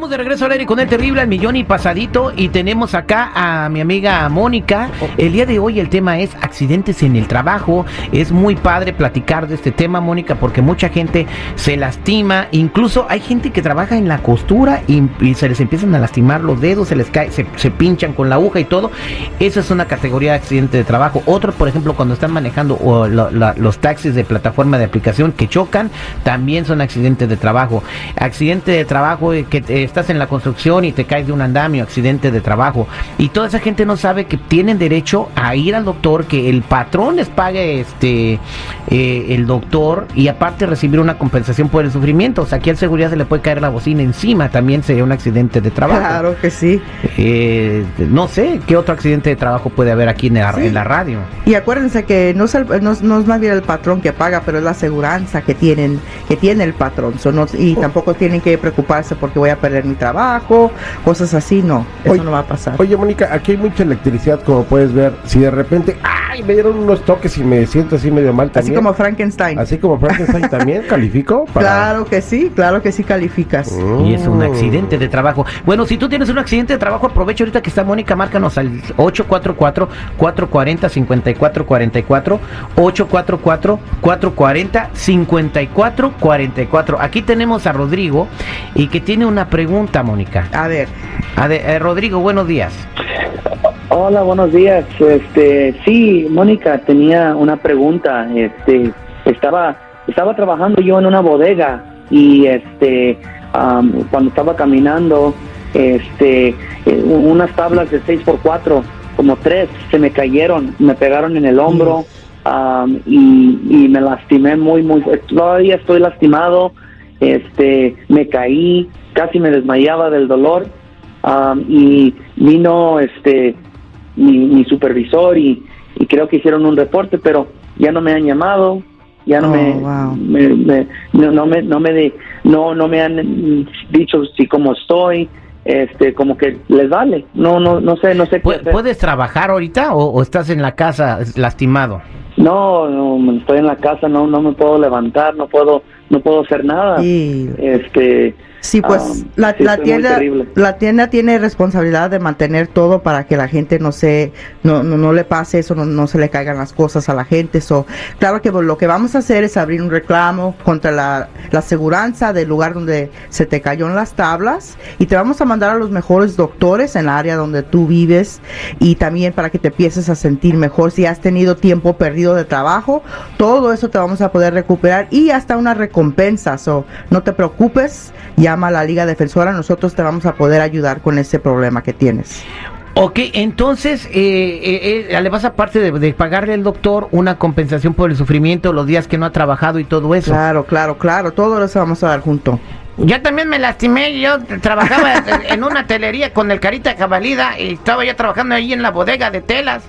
Estamos de regreso al aire con el terrible al millón y pasadito y tenemos acá a mi amiga Mónica. El día de hoy el tema es accidentes en el trabajo. Es muy padre platicar de este tema, Mónica, porque mucha gente se lastima. Incluso hay gente que trabaja en la costura y, se les empiezan a lastimar los dedos, se les cae, se, pinchan con la aguja y todo. Esa es una categoría de accidente de trabajo. Otro, por ejemplo, cuando están manejando los taxis de plataforma de aplicación que chocan, también son accidentes de trabajo. Accidente de trabajo eh, que estás en la construcción y te caes de un andamio, accidente de trabajo. Y toda esa gente no sabe que tienen derecho a ir al doctor, que el patrón les pague este eh, el doctor y aparte recibir una compensación por el sufrimiento. O sea, aquí al seguridad se le puede caer la bocina encima, también sería un accidente de trabajo. Claro que sí. Eh, no sé qué otro accidente de trabajo puede haber aquí en la, radio. Y acuérdense que no es, no, es más bien el patrón que paga, pero es la aseguranza que tienen que tiene el patrón. y oh. tampoco tienen que preocuparse porque voy a perder mi trabajo, cosas así, no, eso no va a pasar. Oye, Mónica, aquí hay mucha electricidad, como puedes ver. Si de repente, ay, me dieron unos toques y me siento así medio mal también. Así como Frankenstein. Así como Frankenstein también, ¿califico? Claro que sí, claro que sí calificas. Y es un accidente de trabajo. Bueno, si tú tienes un accidente de trabajo, aprovecha ahorita que está Mónica, márcanos al 844-440-5444, 844-440-5444. Aquí tenemos a Rodrigo y que tiene una pregunta, Mónica. A ver. A eh, Rodrigo, buenos días. Hola, buenos días. Este, sí, Mónica, tenía una pregunta. Este, estaba, estaba trabajando yo en una bodega y este, cuando estaba caminando, este, eh, unas tablas de 6 por 4 como tres, se me cayeron, me pegaron en el hombro y, y me lastimé muy, muy. Todavía estoy lastimado este, me caí, casi me desmayaba del dolor um, y vino este mi, supervisor y, creo que hicieron un reporte, pero ya no me han llamado, ya no me, oh, no, me no me no no me han dicho si cómo estoy este como que les vale. No no no sé no sé puedes trabajar ahorita o, estás en la casa lastimado no, no estoy en la casa no no me puedo levantar no puedo no puedo hacer nada. Este, Sí, pues ah, la, la tienda la tienda tiene responsabilidad de mantener todo para que la gente no se no, no, le pase eso, no, se le caigan las cosas a la gente. So, claro que lo que vamos a hacer es abrir un reclamo contra la, la aseguranza del lugar donde se te cayó en las tablas y te vamos a mandar a los mejores doctores en el área donde tú vives y también para que te empieces a sentir mejor si has tenido tiempo perdido de trabajo, todo eso te vamos a poder recuperar y hasta una recompensa. So, no te preocupes, llama a la Liga Defensora, nosotros te vamos a poder ayudar con ese problema que tienes. Ok, entonces eh, eh, eh, le vas aparte de, de, pagarle al doctor una compensación por el sufrimiento, los días que no ha trabajado y todo eso. Claro, claro, claro, todo eso vamos a dar junto. Yo también me lastimé, yo trabajaba en una telería con el Carita Cabalida y estaba yo trabajando ahí en la bodega de telas.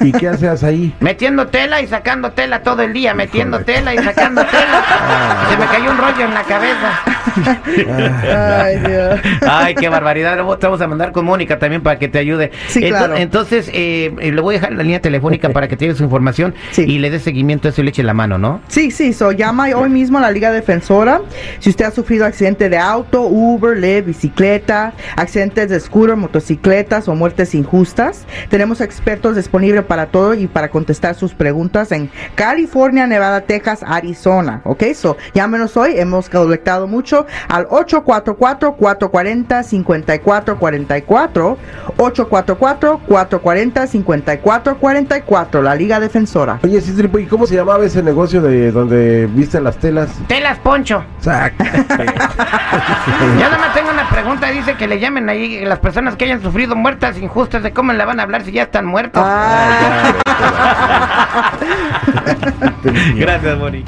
¿Y qué haces ahí? Metiendo tela y sacando tela todo el día, metiendo tela y sacando tela. Ah. Se me cayó un rollo en la cabeza. Ay, Dios. Ay, qué barbaridad. Luego te vamos a mandar con Mónica también para que te ayude. Sí, claro. Entonces, eh, le voy a dejar la línea telefónica para que te lleve su información y le dé seguimiento a eso y le eche la mano, ¿no? Sí, sí. So, llama hoy mismo a la Liga Defensora. Si usted ha sufrido accidente de auto, Uber, le bicicleta, accidentes de scooter, motocicletas o muertes injustas, tenemos expertos disponibles para todo y para contestar sus preguntas en California, Nevada, Texas, Arizona. ¿Ok? So, llámenos hoy. Hemos colectado mucho al 844-440-5444. 844-440-5444. La Liga Defensora. Oye, Citripo, ¿y cómo se llamaba ese negocio de donde viste las telas? Telas Poncho. Exacto. Yo nada más tengo una pregunta. Dice que le llamen ahí las personas que hayan sufrido muertas injustas. ¿De cómo le van a hablar si ya están muertos? Ah. Gracias, Moni.